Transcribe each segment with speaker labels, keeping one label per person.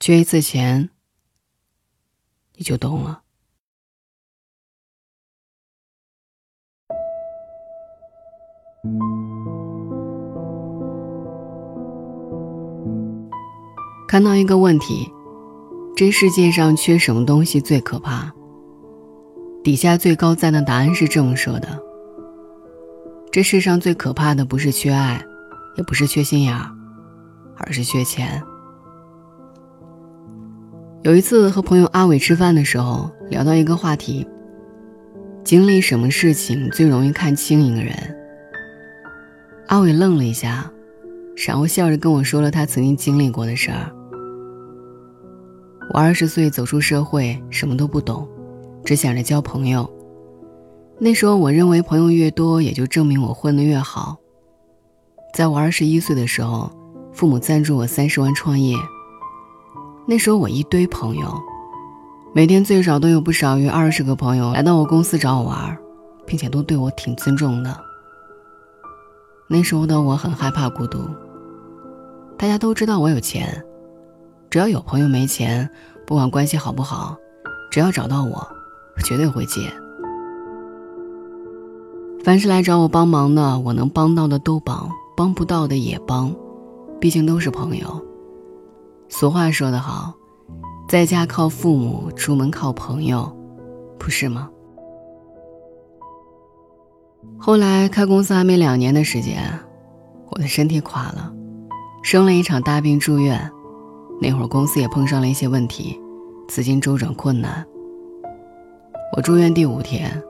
Speaker 1: 缺一次钱，你就懂了。看到一个问题：这世界上缺什么东西最可怕？底下最高赞的答案是这么说的：这世上最可怕的不是缺爱，也不是缺心眼儿，而是缺钱。有一次和朋友阿伟吃饭的时候，聊到一个话题：经历什么事情最容易看清一个人？阿伟愣了一下，然后笑着跟我说了他曾经经历过的事儿。我二十岁走出社会，什么都不懂，只想着交朋友。那时候我认为朋友越多，也就证明我混得越好。在我二十一岁的时候，父母赞助我三十万创业。那时候我一堆朋友，每天最少都有不少于二十个朋友来到我公司找我玩，并且都对我挺尊重的。那时候的我很害怕孤独。大家都知道我有钱，只要有朋友没钱，不管关系好不好，只要找到我，绝对会借。凡是来找我帮忙的，我能帮到的都帮，帮不到的也帮，毕竟都是朋友。俗话说得好，在家靠父母，出门靠朋友，不是吗？后来开公司还没两年的时间，我的身体垮了，生了一场大病住院。那会儿公司也碰上了一些问题，资金周转困难。我住院第五天，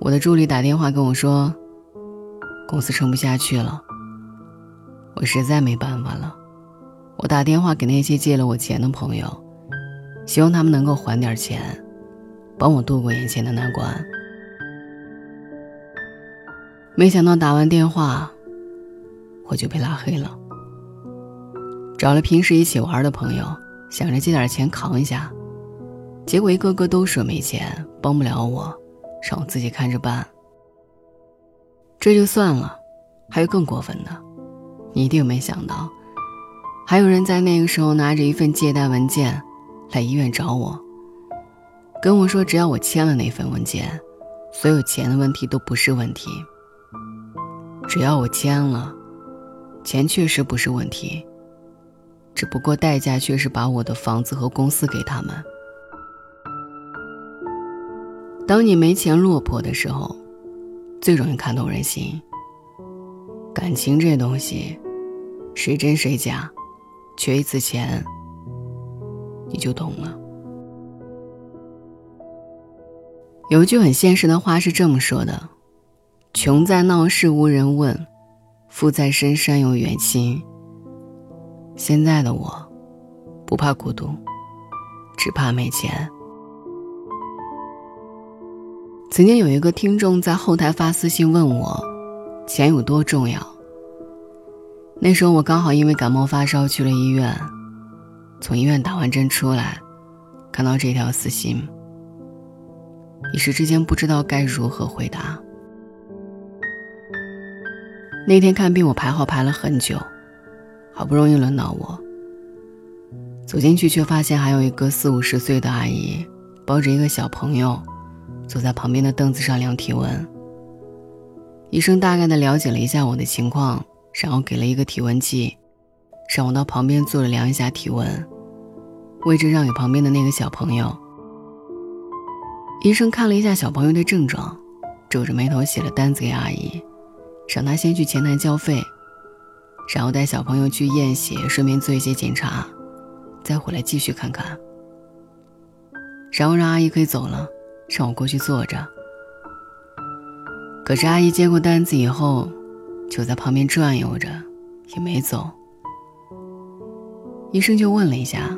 Speaker 1: 我的助理打电话跟我说，公司撑不下去了。我实在没办法了。我打电话给那些借了我钱的朋友，希望他们能够还点钱，帮我度过眼前的难关。没想到打完电话，我就被拉黑了。找了平时一起玩的朋友，想着借点钱扛一下，结果一个个都说没钱，帮不了我，让我自己看着办。这就算了，还有更过分的，你一定没想到。还有人在那个时候拿着一份借贷文件来医院找我，跟我说只要我签了那份文件，所有钱的问题都不是问题。只要我签了，钱确实不是问题，只不过代价却是把我的房子和公司给他们。当你没钱落魄的时候，最容易看透人心。感情这东西，谁真谁假？缺一次钱，你就懂了。有一句很现实的话是这么说的：“穷在闹市无人问，富在深山有远亲。”现在的我，不怕孤独，只怕没钱。曾经有一个听众在后台发私信问我：“钱有多重要？”那时候我刚好因为感冒发烧去了医院，从医院打完针出来，看到这条私信，一时之间不知道该如何回答。那天看病我排号排了很久，好不容易轮到我，走进去却发现还有一个四五十岁的阿姨抱着一个小朋友，坐在旁边的凳子上量体温。医生大概的了解了一下我的情况。然后给了一个体温计，让我到旁边坐着量一下体温，位置让给旁边的那个小朋友。医生看了一下小朋友的症状，皱着眉头写了单子给阿姨，让她先去前台交费，然后带小朋友去验血，顺便做一些检查，再回来继续看看。然后让阿姨可以走了，让我过去坐着。可是阿姨接过单子以后。就在旁边转悠着，也没走。医生就问了一下：“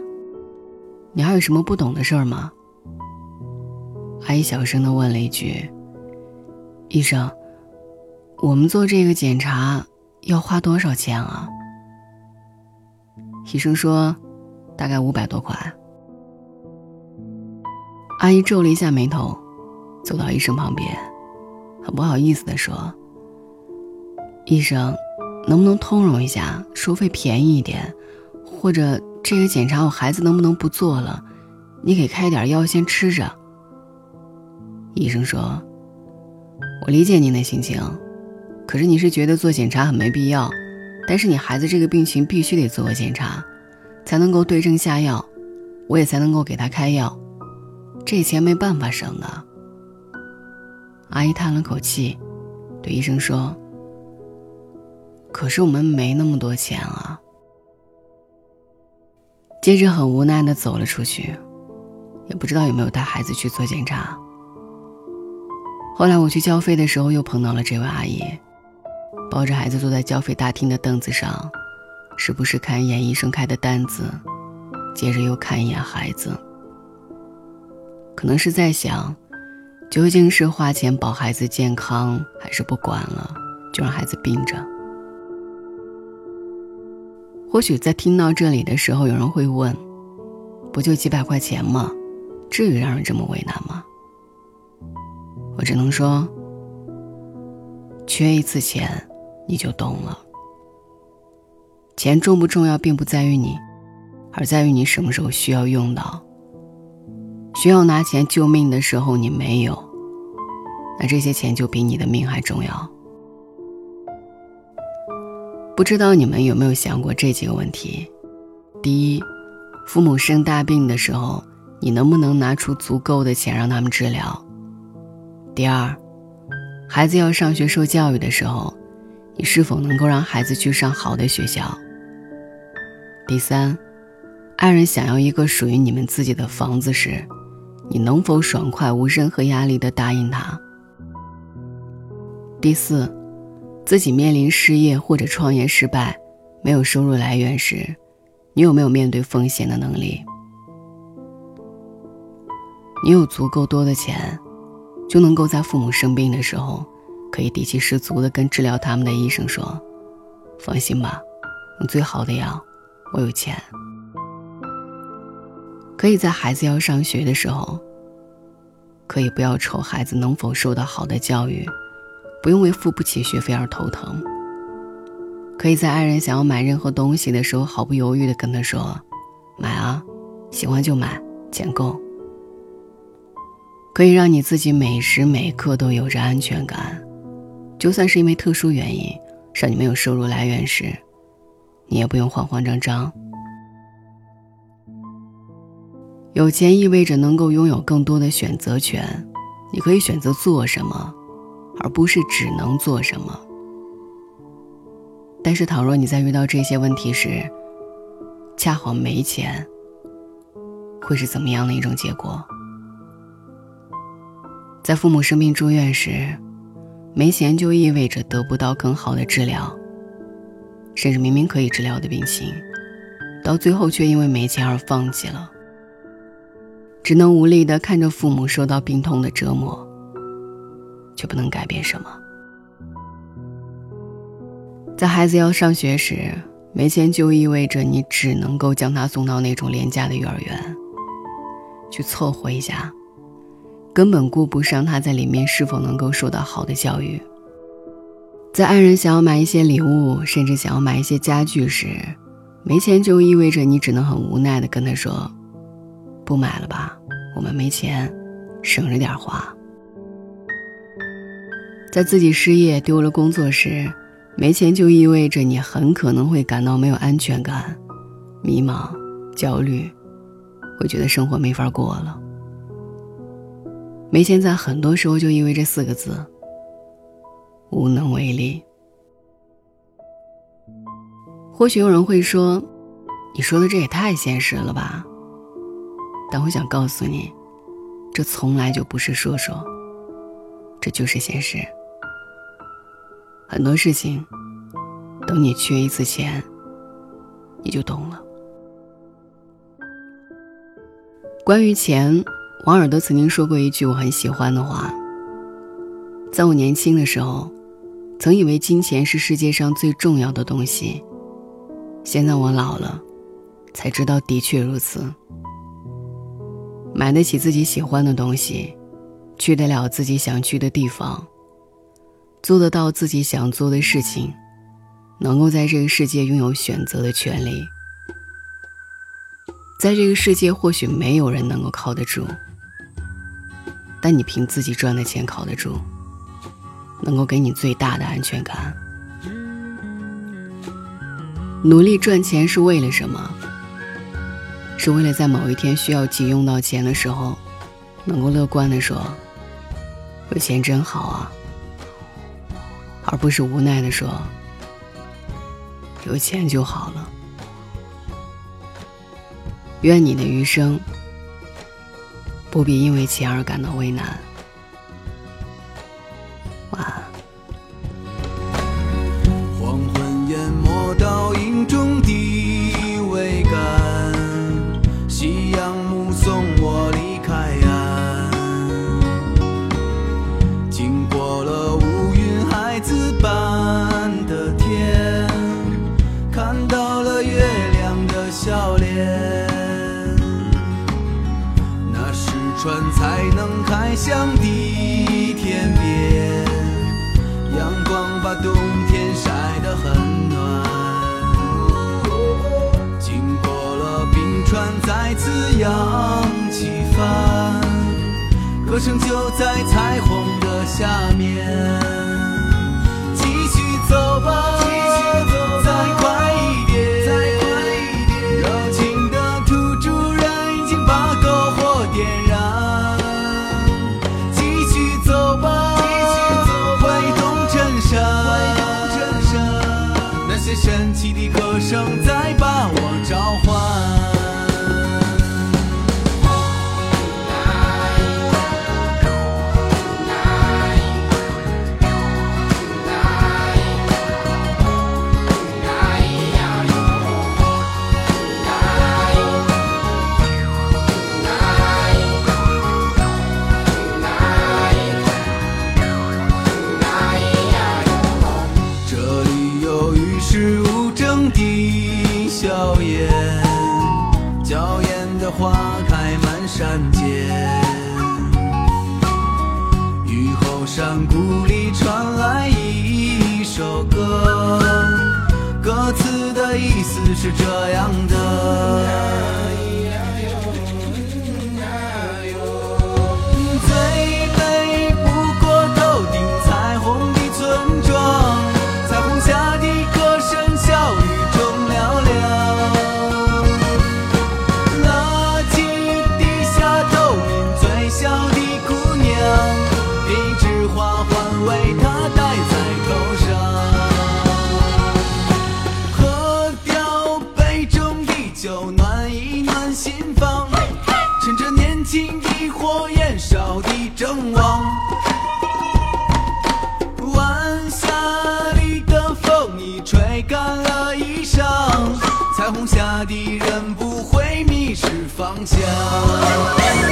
Speaker 1: 你还有什么不懂的事儿吗？”阿姨小声的问了一句：“医生，我们做这个检查要花多少钱啊？”医生说：“大概五百多块。”阿姨皱了一下眉头，走到医生旁边，很不好意思的说。医生，能不能通融一下，收费便宜一点，或者这个检查我孩子能不能不做了？你给开点药先吃着。医生说：“我理解您的心情，可是你是觉得做检查很没必要，但是你孩子这个病情必须得做个检查，才能够对症下药，我也才能够给他开药，这钱没办法省的。”阿姨叹了口气，对医生说：“可是我们没那么多钱啊。”接着很无奈的走了出去，也不知道有没有带孩子去做检查。后来我去交费的时候，又碰到了这位阿姨，抱着孩子坐在交费大厅的凳子上，时不时看一眼医生开的单子，接着又看一眼孩子。可能是在想，究竟是花钱保孩子健康，还是不管了，就让孩子病着。或许在听到这里的时候，有人会问：“不就几百块钱吗？至于让人这么为难吗？”我只能说，缺一次钱，你就懂了。钱重不重要，并不在于你，而在于你什么时候需要用到。需要拿钱救命的时候，你没有，那这些钱就比你的命还重要。不知道你们有没有想过这几个问题：第一，父母生大病的时候，你能不能拿出足够的钱让他们治疗？第二，孩子要上学受教育的时候，你是否能够让孩子去上好的学校？第三，爱人想要一个属于你们自己的房子时，你能否爽快无任何压力的答应他？第四。自己面临失业或者创业失败，没有收入来源时，你有没有面对风险的能力？你有足够多的钱，就能够在父母生病的时候，可以底气十足的跟治疗他们的医生说：“放心吧，用最好的药，我有钱。”可以在孩子要上学的时候，可以不要愁孩子能否受到好的教育。不用为付不起学费而头疼。可以在爱人想要买任何东西的时候，毫不犹豫地跟他说：“买啊，喜欢就买，钱够。”可以让你自己每时每刻都有着安全感，就算是因为特殊原因让你没有收入来源时，你也不用慌慌张张。有钱意味着能够拥有更多的选择权，你可以选择做什么。而不是只能做什么。但是，倘若你在遇到这些问题时，恰好没钱，会是怎么样的一种结果？在父母生病住院时，没钱就意味着得不到更好的治疗，甚至明明可以治疗的病情，到最后却因为没钱而放弃了，只能无力的看着父母受到病痛的折磨。却不能改变什么。在孩子要上学时，没钱就意味着你只能够将他送到那种廉价的幼儿园，去凑合一下，根本顾不上他在里面是否能够受到好的教育。在爱人想要买一些礼物，甚至想要买一些家具时，没钱就意味着你只能很无奈的跟他说：“不买了吧，我们没钱，省着点花。”在自己失业丢了工作时，没钱就意味着你很可能会感到没有安全感、迷茫、焦虑，会觉得生活没法过了。没钱在很多时候就意味着四个字：无能为力。或许有人会说：“你说的这也太现实了吧？”但我想告诉你，这从来就不是说说，这就是现实。很多事情，等你缺一次钱，你就懂了。关于钱，王尔德曾经说过一句我很喜欢的话。在我年轻的时候，曾以为金钱是世界上最重要的东西。现在我老了，才知道的确如此。买得起自己喜欢的东西，去得了自己想去的地方。做得到自己想做的事情，能够在这个世界拥有选择的权利，在这个世界，或许没有人能够靠得住，但你凭自己赚的钱靠得住，能够给你最大的安全感。努力赚钱是为了什么？是为了在某一天需要急用到钱的时候，能够乐观的说：“有钱真好啊。”而不是无奈的说：“有钱就好了。”愿你的余生不必因为钱而感到为难。
Speaker 2: 船才能开向地天边，阳光把冬天晒得很暖。经过了冰川，再次扬起帆，歌声就在彩虹的下面。继续走吧。是这样的。最美不过头顶彩虹的村庄，彩虹下的歌声笑语中嘹亮。那金地下透明最小的姑娘，一只花。家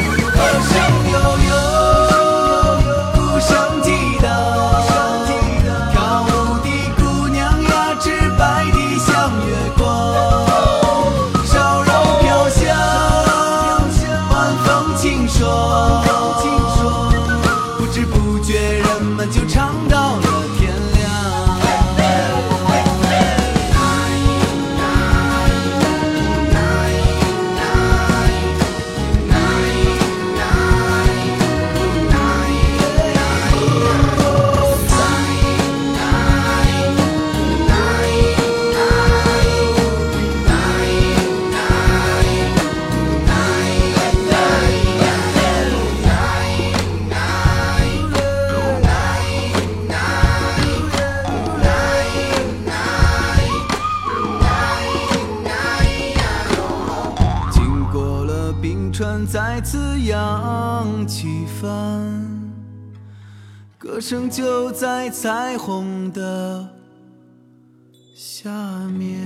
Speaker 2: 船再次扬起帆，歌声就在彩虹的下面。